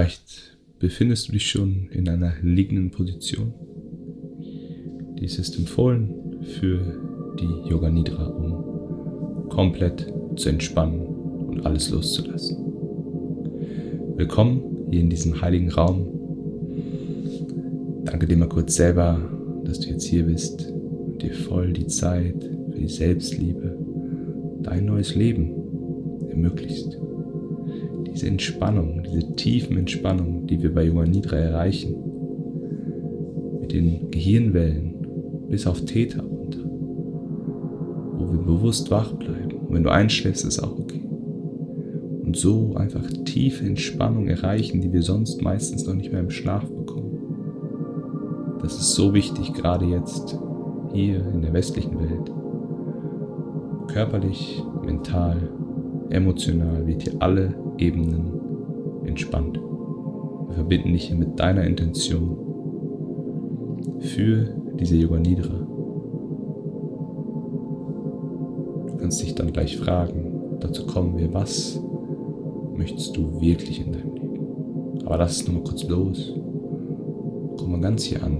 Vielleicht befindest du dich schon in einer liegenden Position. Dies ist empfohlen für die Yoga Nidra, um komplett zu entspannen und alles loszulassen. Willkommen hier in diesem heiligen Raum. Danke dir mal kurz selber, dass du jetzt hier bist und dir voll die Zeit für die Selbstliebe, dein neues Leben ermöglicht diese Entspannung, diese tiefen Entspannung, die wir bei Yoga Nidra erreichen, mit den Gehirnwellen bis auf Theta runter, wo wir bewusst wach bleiben. Und wenn du einschläfst, ist auch okay. Und so einfach tiefe Entspannung erreichen, die wir sonst meistens noch nicht mehr im Schlaf bekommen. Das ist so wichtig, gerade jetzt hier in der westlichen Welt. Körperlich, mental, emotional wird hier alle Ebenen entspannt. Wir verbinden dich hier mit deiner Intention für diese Yoga Nidra. Du kannst dich dann gleich fragen, dazu kommen wir, was möchtest du wirklich in deinem Leben? Aber lass es nur mal kurz los. Komm mal ganz hier an.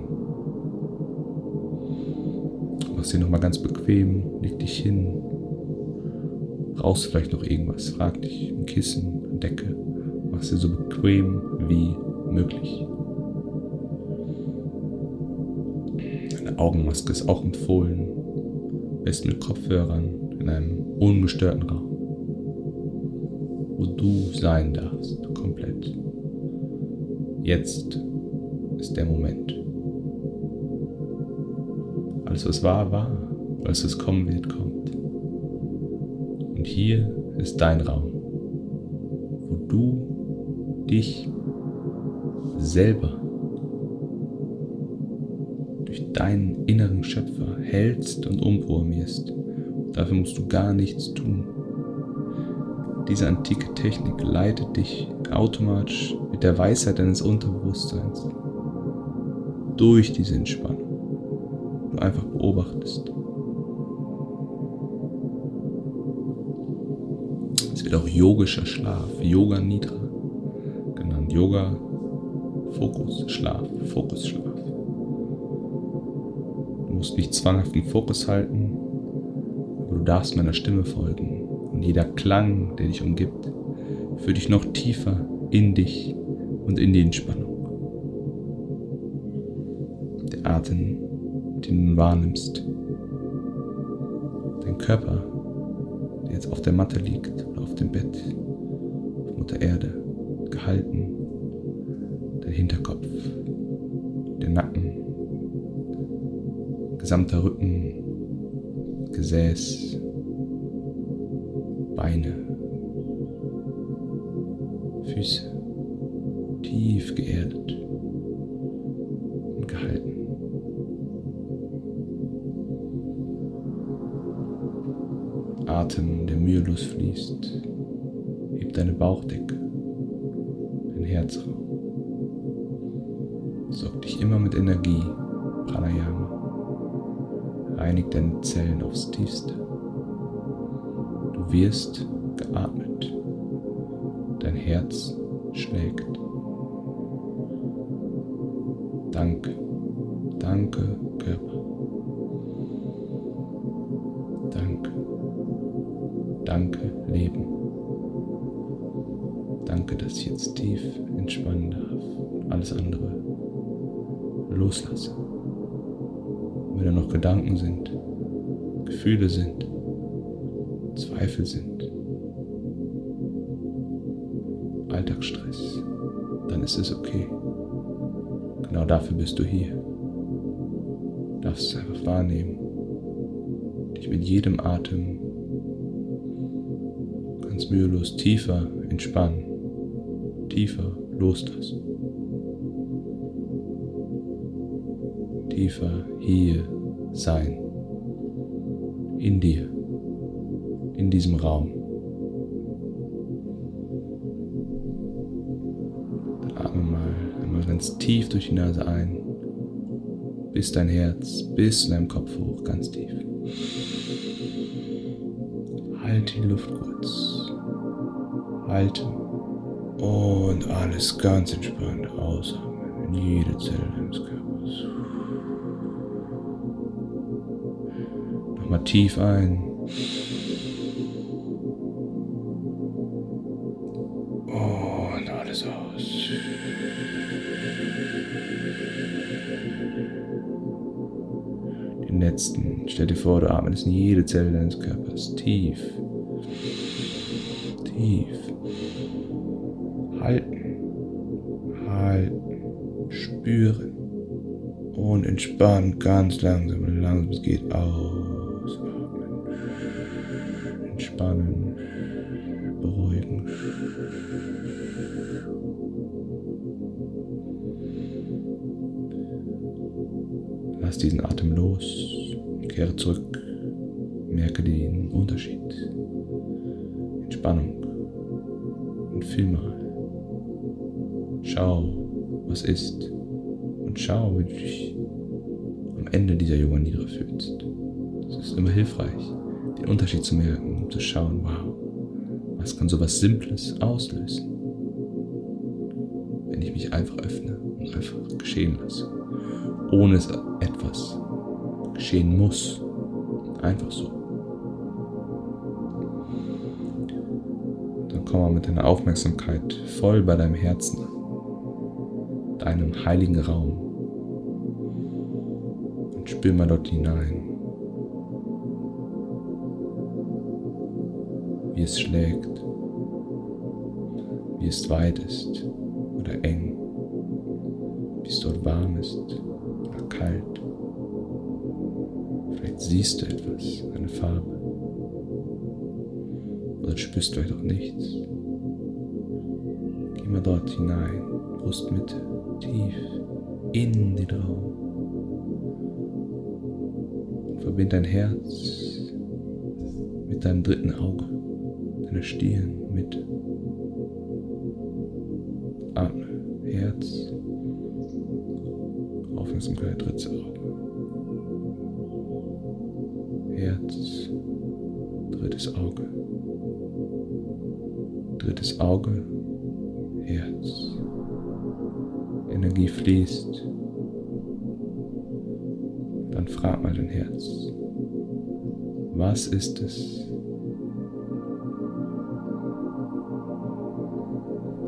Mach es dir nochmal ganz bequem, leg dich hin, Brauchst du vielleicht noch irgendwas? Frag dich, ein Kissen, eine Decke. Mach sie so bequem wie möglich. Eine Augenmaske ist auch empfohlen. Best mit Kopfhörern in einem ungestörten Raum. Wo du sein darfst, komplett. Jetzt ist der Moment. Alles, was war, war. Alles, was kommen wird, kommt. Und hier ist dein Raum, wo du dich selber durch deinen inneren Schöpfer hältst und umprogrammierst. Dafür musst du gar nichts tun. Diese antike Technik leitet dich automatisch mit der Weisheit deines Unterbewusstseins durch diese Entspannung. Du einfach beobachtest. Wird auch yogischer Schlaf, Yoga Nidra genannt. Yoga, Fokus, Schlaf, Fokusschlaf. Du musst nicht zwanghaft den Fokus halten, aber du darfst meiner Stimme folgen. Und jeder Klang, der dich umgibt, führt dich noch tiefer in dich und in die Entspannung. Der Atem, den du wahrnimmst, dein Körper, der jetzt auf der Matte liegt oder auf dem Bett, auf Mutter Erde, gehalten, dein Hinterkopf, der Nacken, gesamter Rücken, Gesäß, Beine, Du wirst geatmet. Dein Herz schlägt. Danke, danke Körper. Danke, Leben. Danke, dass ich jetzt tief entspannen darf. Alles andere loslasse. wenn da noch Gedanken sind, Gefühle sind, Zweifel sind, Alltagsstress, dann ist es okay. Genau dafür bist du hier. Du darfst es einfach wahrnehmen, dich mit jedem Atem ganz mühelos tiefer entspannen, tiefer loslassen, tiefer hier sein, in dir, diesem Raum. Atme mal einmal ganz tief durch die Nase ein, bis dein Herz, bis in deinem Kopf hoch, ganz tief. Halt die Luft kurz halten. Und alles ganz entspannt ausatmen in jede Zelle deines Körpers. Nochmal tief ein. Stell dir vor, du atmest in jede Zelle deines Körpers tief. Tief. Halten. Halten. Spüren. Und entspannen ganz langsam und langsam es geht ausatmen. Entspannen. Beruhigen. Lass diesen Atem los kehre zurück. Merke den Unterschied. Entspannung. Und fühl mal. Schau, was ist. Und schau, wie du dich am Ende dieser Yoga Nidra fühlst. Es ist immer hilfreich, den Unterschied zu merken und zu schauen, wow, was kann sowas Simples auslösen, wenn ich mich einfach öffne und einfach geschehen lasse, ohne es etwas geschehen muss, einfach so. Dann komm mal mit deiner Aufmerksamkeit voll bei deinem Herzen deinem heiligen Raum und spür mal dort hinein. wie es schlägt, wie es weit ist oder eng, wie es dort warm ist oder kalt. Vielleicht siehst du etwas, eine Farbe. Oder spürst vielleicht auch nichts. Geh mal dort hinein, Brustmitte, tief in den Raum. Und verbind dein Herz mit deinem dritten Auge deine Stirn mit. Atme, Herz, Aufmerksamkeit, drittes Auge. Drittes Auge. Drittes Auge, Herz. Energie fließt. Dann frag mal dein Herz. Was ist es,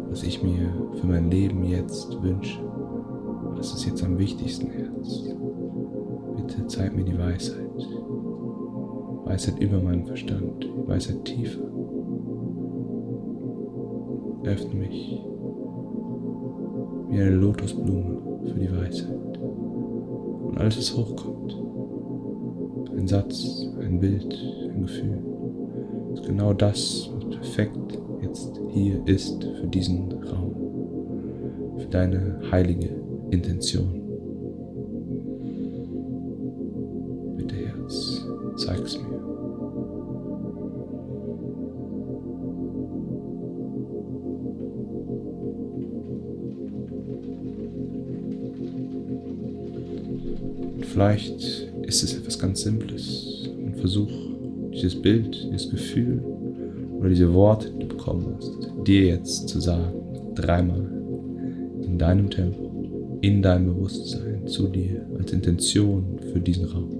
was ich mir für mein Leben jetzt wünsche. Was ist jetzt am wichtigsten, Herz? Bitte zeig mir die Weisheit. Weisheit über meinen Verstand, Weisheit tiefer. Öffne mich wie eine Lotusblume für die Weisheit. Und alles, was hochkommt, ein Satz, ein Bild, ein Gefühl, ist genau das, was perfekt jetzt hier ist für diesen Raum, für deine heilige Intention. Vielleicht ist es etwas ganz Simples und versuch dieses Bild, dieses Gefühl oder diese Worte, die du bekommen hast, dir jetzt zu sagen, dreimal in deinem Tempo, in deinem Bewusstsein, zu dir, als Intention für diesen Raum.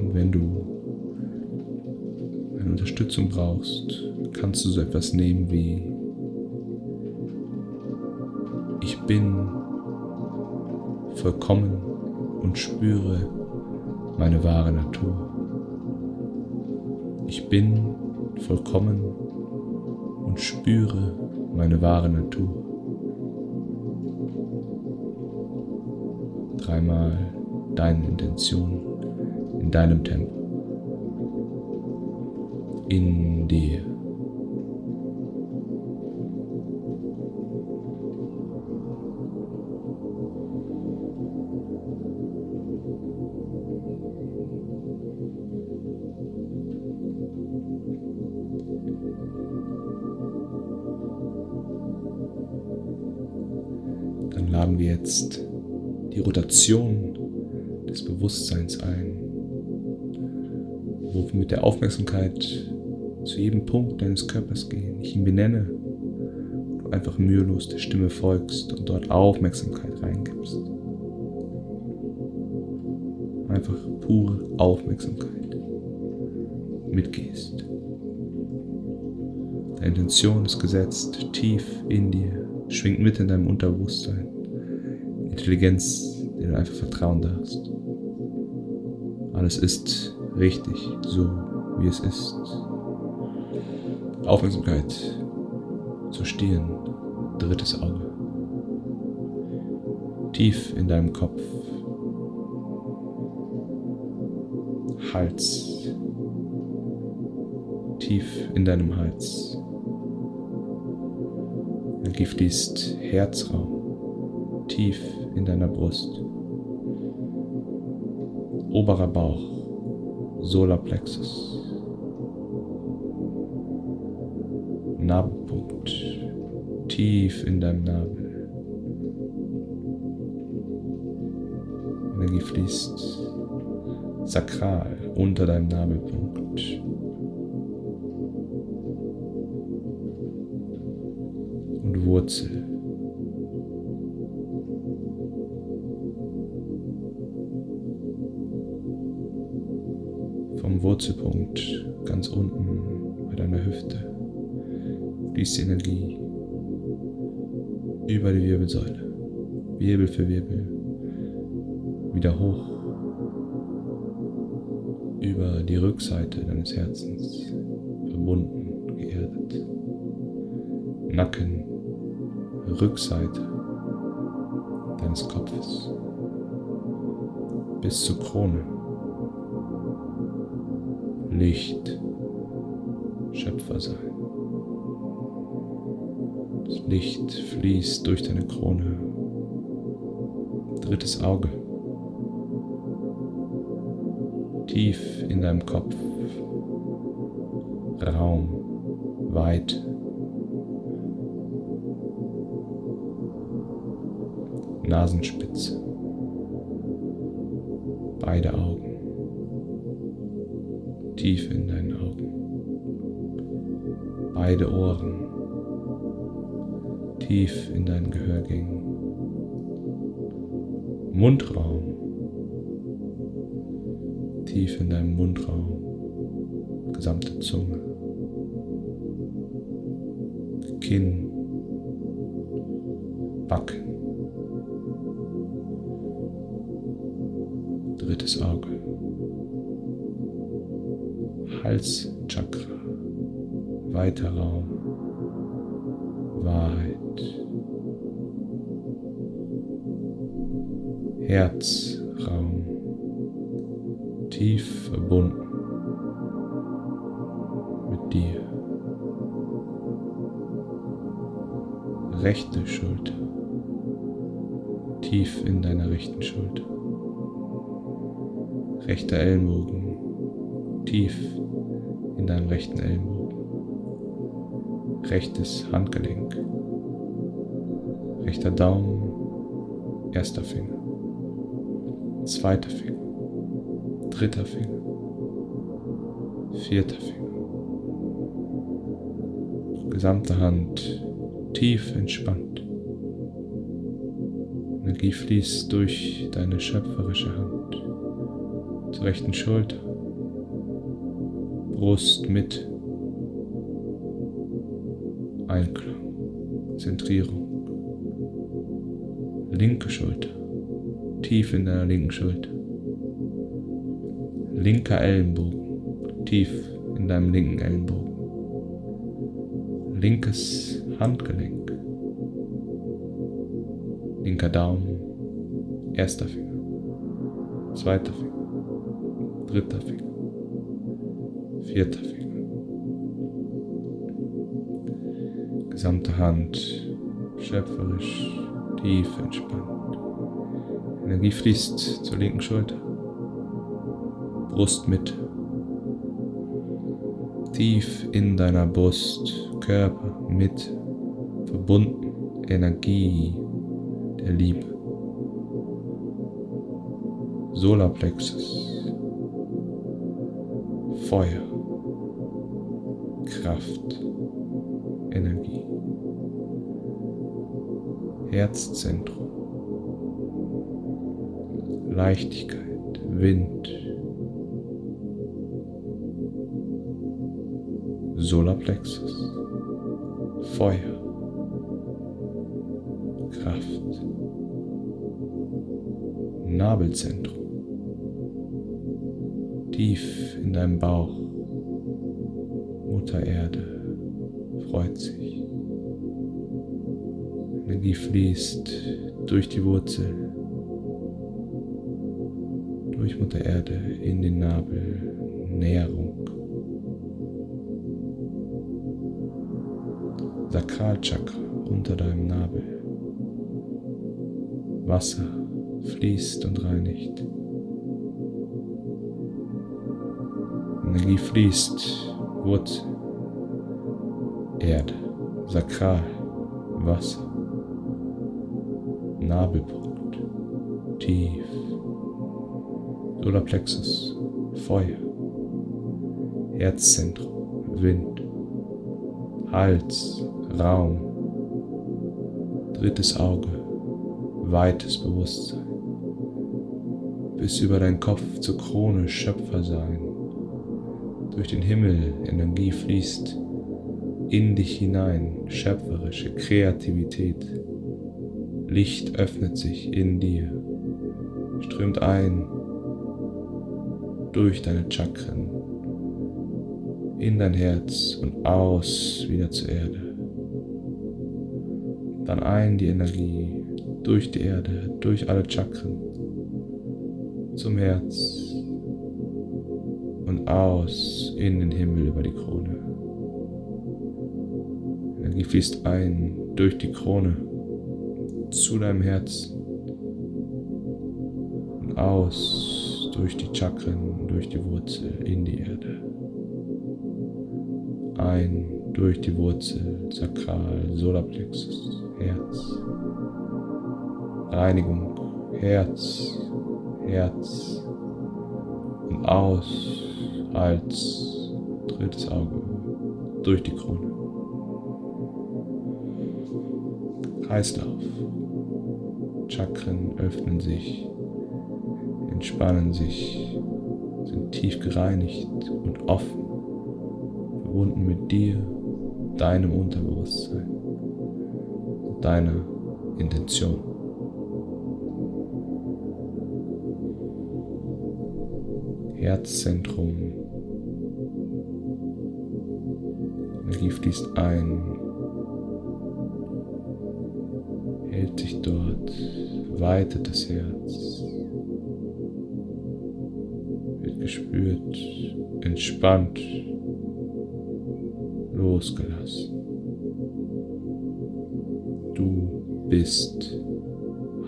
Und wenn du eine Unterstützung brauchst, kannst du so etwas nehmen wie ich bin vollkommen und spüre meine wahre Natur. Ich bin vollkommen und spüre meine wahre Natur. Dreimal deine Intention in deinem Tempo. In dir. Rotation des Bewusstseins ein, wo wir mit der Aufmerksamkeit zu jedem Punkt deines Körpers gehen, ich ihn benenne, du einfach mühelos der Stimme folgst und dort Aufmerksamkeit reingibst. Einfach pure Aufmerksamkeit mitgehst. Deine Intention ist gesetzt, tief in dir, schwingt mit in deinem Unterbewusstsein. Intelligenz, der du einfach vertrauen darfst. Alles ist richtig, so wie es ist. Aufmerksamkeit zur Stirn, drittes Auge. Tief in deinem Kopf. Hals. Tief in deinem Hals. Energie Herzraum. Tief in deiner Brust. Oberer Bauch. Solarplexus. Nabelpunkt, tief in deinem Nabel. Energie fließt sakral unter deinem Nabelpunkt. Und Wurzel. Wurzelpunkt ganz unten bei deiner Hüfte. Fließt die Energie über die Wirbelsäule, Wirbel für Wirbel, wieder hoch. Über die Rückseite deines Herzens, verbunden, geerdet, Nacken, Rückseite deines Kopfes, bis zur Krone, Licht, Schöpfer sein. Das Licht fließt durch deine Krone. Drittes Auge. Tief in deinem Kopf. Raum. Weit. Nasenspitze. Beide Augen. Tief in deinen Augen. Beide Ohren tief in deinen Gehörgängen. Mundraum, tief in deinem Mundraum, gesamte Zunge, Kinn, Backen, weiter Raum, Wahrheit. Herzraum, tief verbunden mit dir. Rechte Schulter, tief in deiner rechten Schulter. Rechter Ellenbogen, tief in deinem rechten Ellenbogen. Rechtes Handgelenk, rechter Daumen, erster Finger. Zweiter Finger, dritter Finger, vierter Finger. Gesamte Hand tief entspannt. Energie fließt durch deine schöpferische Hand zur rechten Schulter, Brust mit Einklang, Zentrierung, linke Schulter, tief in deiner linken Schulter. Linker Ellenbogen, tief in deinem linken Ellenbogen. Linkes Handgelenk. Linker Daumen, erster Finger, zweiter Finger, dritter Finger, vierter Finger. Gesamte Hand schöpferisch, tief entspannt. Energie fließt zur linken Schulter. Brust mit. Tief in deiner Brust, Körper mit, verbunden, Energie der Liebe. Solarplexus, Feuer, Kraft, Energie. Herzzentrum, Leichtigkeit, Wind, Solarplexus, Feuer, Kraft, Nabelzentrum, tief in deinem Bauch, Mutter Erde freut sich. Energie fließt durch die Wurzel, durch Mutter Erde in den Nabel, Nährung. Sakralchakra unter deinem Nabel. Wasser fließt und reinigt. Energie fließt, Wurzel, Erde, Sakral, Wasser. Nabelpunkt, tief, Solarplexus, Feuer, Herzzentrum, Wind, Hals, Raum, drittes Auge, weites Bewusstsein, bis über dein Kopf zur Krone Schöpfer sein. Durch den Himmel Energie fließt in dich hinein, schöpferische Kreativität, Licht öffnet sich in dir, strömt ein durch deine Chakren, in dein Herz und aus wieder zur Erde. Dann ein die Energie durch die Erde, durch alle Chakren, zum Herz und aus in den Himmel über die Krone. Energie fließt ein durch die Krone zu deinem Herz und aus durch die Chakren, durch die Wurzel in die Erde. Ein durch die Wurzel, Sakral, Solarplexus, Herz. Reinigung, Herz, Herz und aus, Hals, drittes Auge, durch die Krone. Kreislauf. Chakren öffnen sich, entspannen sich, sind tief gereinigt und offen, verbunden mit dir, deinem Unterbewusstsein, deiner Intention. Herzzentrum. Energie fließt ein, hält sich dort, weitet das Herz, wird gespürt, entspannt, losgelassen. Du bist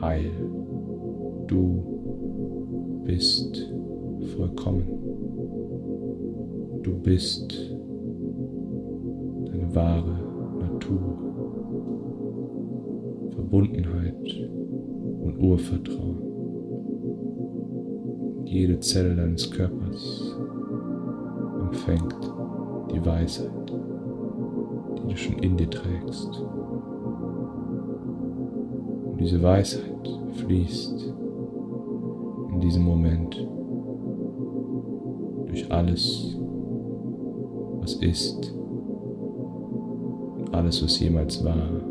heil. Du bist vollkommen. Du bist Verbundenheit und Urvertrauen. Jede Zelle deines Körpers empfängt die Weisheit, die du schon in dir trägst. Und diese Weisheit fließt in diesem Moment durch alles, was ist, alles, was jemals war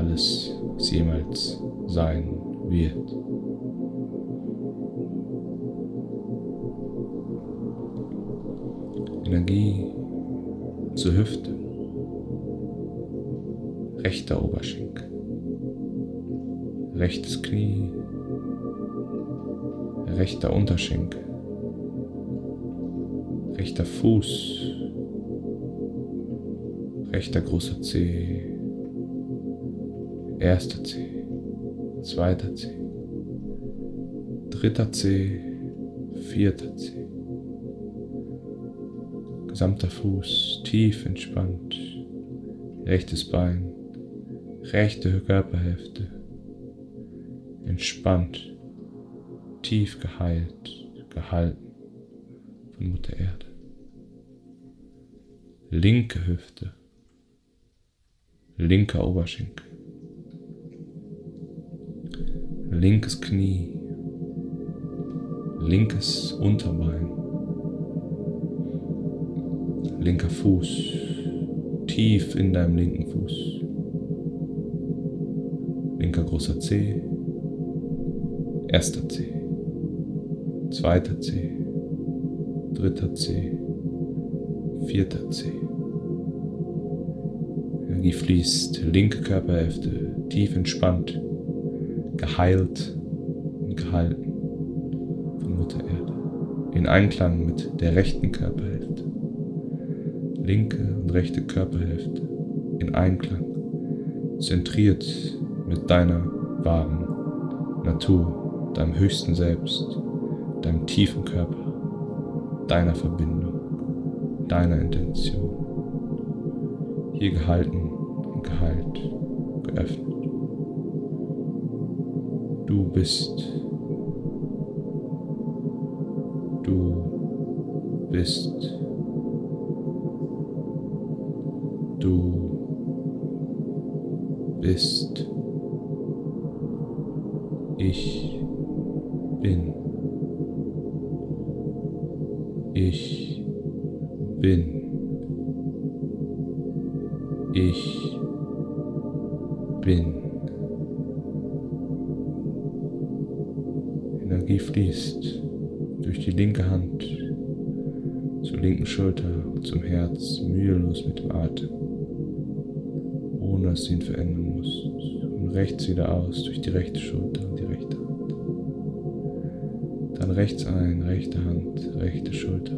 alles, was jemals sein wird. Energie zur Hüfte, rechter Oberschenkel, rechtes Knie, rechter Unterschenkel, rechter Fuß, rechter großer Zeh, Erster C, zweiter C, dritter C, vierter C. Gesamter Fuß tief entspannt, rechtes Bein, rechte Körperhälfte entspannt, tief geheilt, gehalten von Mutter Erde. linke Hüfte, linker Oberschenkel, linkes Knie, linkes Unterbein, linker Fuß, tief in deinem linken Fuß, linker großer Zeh, erster Zeh, zweiter Zeh, dritter Zeh, vierter Zeh. Energie fließt, linke Körperhälfte tief entspannt, geheilt und gehalten von Mutter Erde, in Einklang mit der rechten Körperhälfte. Linke und rechte Körperhälfte in Einklang, zentriert mit deiner wahren Natur, deinem höchsten Selbst, deinem tiefen Körper, deiner Verbindung, deiner Intention. Hier gehalten und geheilt, geöffnet. Du bist. Du bist. Du bist. Ich bin. Ich bin. Ich bin. Energie fließt durch die linke Hand zur linken Schulter und zum Herz mühelos mit dem Atem, ohne dass du ihn verändern musst. Und rechts wieder aus durch die rechte Schulter und die rechte Hand. Dann rechts ein, rechte Hand, rechte Schulter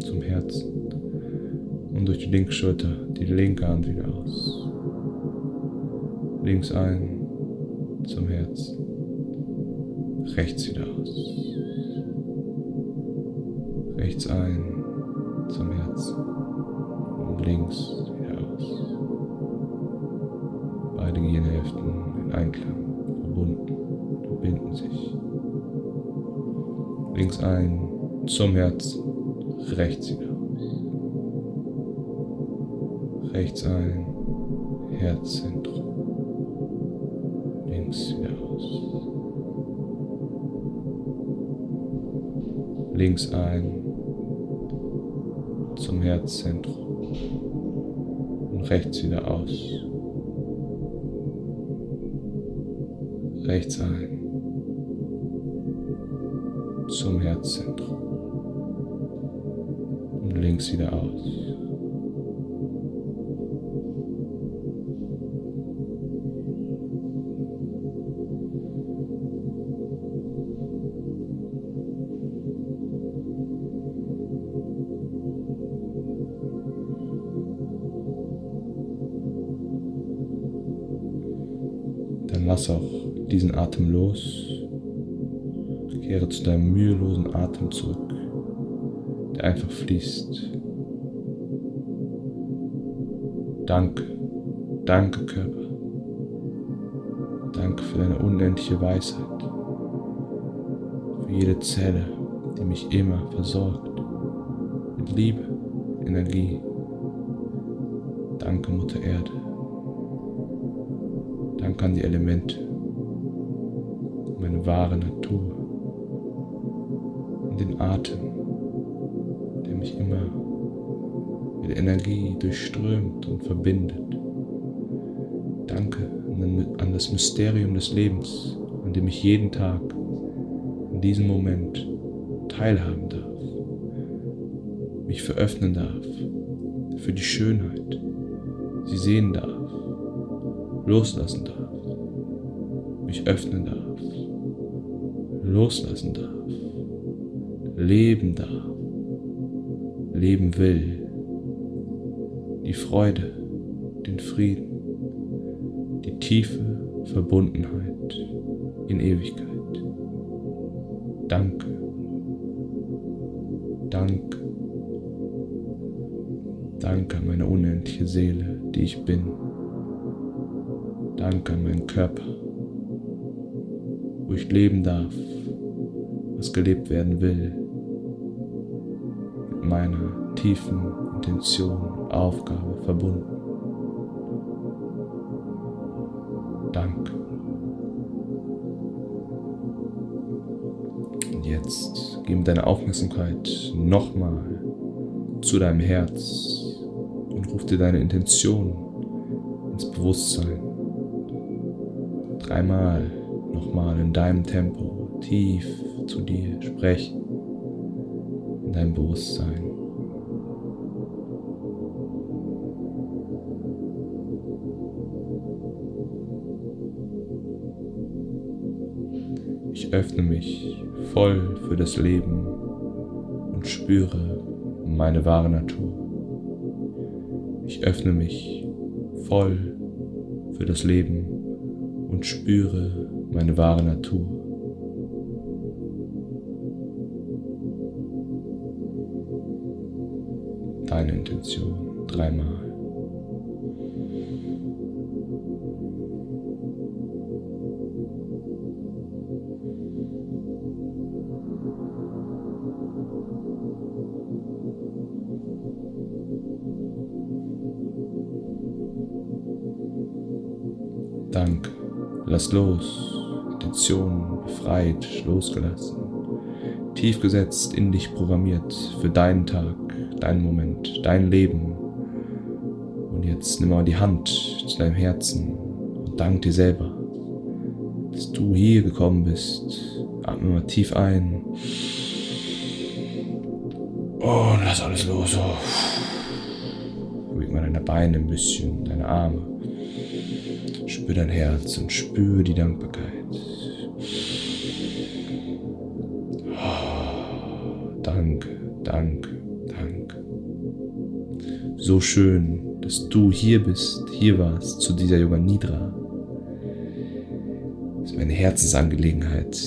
zum Herzen und durch die linke Schulter die linke Hand wieder aus. Links ein zum Herzen, rechts wieder ein zum Herzen und links wieder aus. Beide Gehirnhälften in Einklang, verbunden, verbinden sich. Links ein zum Herzen, rechts wieder aus. Rechts ein, Herzzentrum. Links wieder aus. Links ein zum Herzzentrum und rechts wieder aus. Rechts ein zum Herzzentrum und links wieder aus. Auch diesen Atem los. Kehre zu deinem mühelosen Atem zurück, der einfach fließt. Danke, danke Körper. Danke für deine unendliche Weisheit. Für jede Zelle, die mich immer versorgt. Mit Liebe, Energie. Danke Mutter Erde. Danke an die Elemente, meine wahre Natur und den Atem, der mich immer mit Energie durchströmt und verbindet. Danke an das Mysterium des Lebens, an dem ich jeden Tag in diesem Moment teilhaben darf, mich veröffnen darf für die Schönheit, sie sehen darf loslassen darf, mich öffnen darf, loslassen darf, leben darf, leben will, die Freude, den Frieden, die tiefe Verbundenheit in Ewigkeit. Danke, danke, danke meine unendliche Seele, die ich bin. Danke an meinen Körper, leben darf, was gelebt werden will. mit meiner tiefen Intention, Aufgabe verbunden. Danke. Und jetzt gib deine Aufmerksamkeit nochmal zu deinem Herz und ruf dir deine Intention ins Bewusstsein. Dreimal nochmal in deinem Tempo tief zu dir sprechen, in deinem Bewusstsein. Ich öffne mich voll für das Leben und spüre meine wahre Natur. Ich öffne mich voll für das Leben und spüre meine wahre Natur. Deine Intention dreimal. Dank, lass los, Intention befreit, losgelassen, tief gesetzt, in dich programmiert für deinen Tag, deinen Moment, dein Leben. Und jetzt nimm mal die Hand zu deinem Herzen und dank dir selber, dass du hier gekommen bist. Atme mal tief ein. Und lass alles los. Oh. Beweg mal deine Beine ein bisschen, deine Arme. Spür dein Herz und spür die Dankbarkeit. So schön, dass du hier bist, hier warst zu dieser Yoga Nidra. Das ist meine Herzensangelegenheit.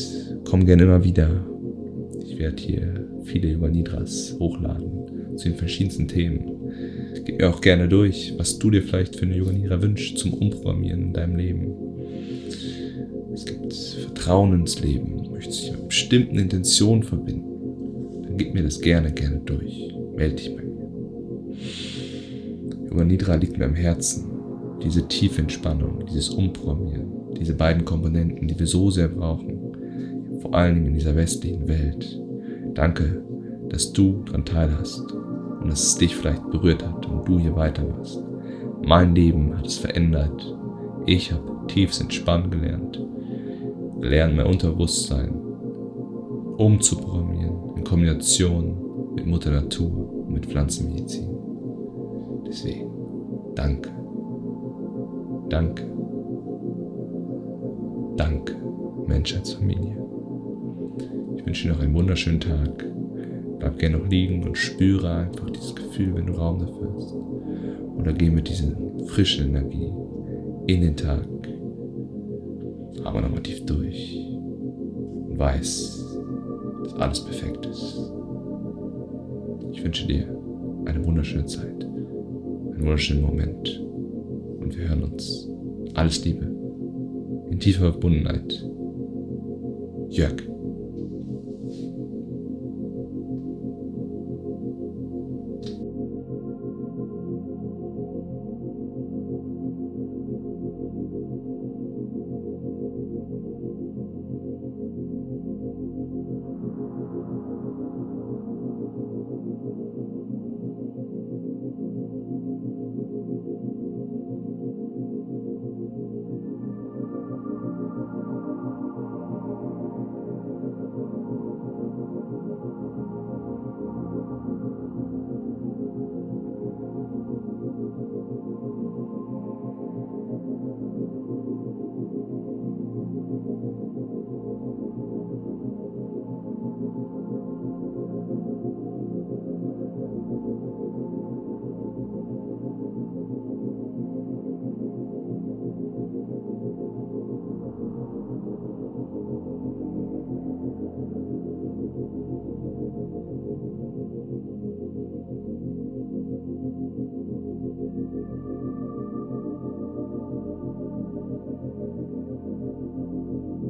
Komm gerne immer wieder. Ich werde hier viele Yoga Nidras hochladen zu den verschiedensten Themen. Gib mir auch gerne durch, was du dir vielleicht für eine Yoga Nidra wünschst zum Umprogrammieren in deinem Leben. Es gibt Vertrauen ins Leben, du möchtest dich mit bestimmten Intentionen verbinden. Dann gib mir das gerne, gerne durch. Melde dich bei mir. Yoga Nidra liegt mir am Herzen. Diese Tiefentspannung, dieses Umprogrammieren, diese beiden Komponenten, die wir so sehr brauchen, vor allen Dingen in dieser westlichen Welt. Danke, dass du daran teilhast und dass es dich vielleicht berührt hat und du hier weiter warst. Mein Leben hat es verändert. Ich habe tiefst entspannen gelernt. Gelernt, mein Unterbewusstsein umzuprogrammieren in Kombination mit Mutter Natur und mit Pflanzenmedizin. Deswegen, danke. Danke. Danke, Menschheitsfamilie. Ich wünsche dir noch einen wunderschönen Tag. Bleib gerne noch liegen und spüre einfach dieses Gefühl, wenn du Raum dafür hast. Oder geh mit dieser frischen Energie in den Tag. Aber nochmal tief durch. Und weiß, dass alles perfekt ist. Ich wünsche dir eine wunderschöne Zeit. Wunderschönen Moment. Und wir hören uns. Alles Liebe. In tiefer Verbundenheit. Jörg.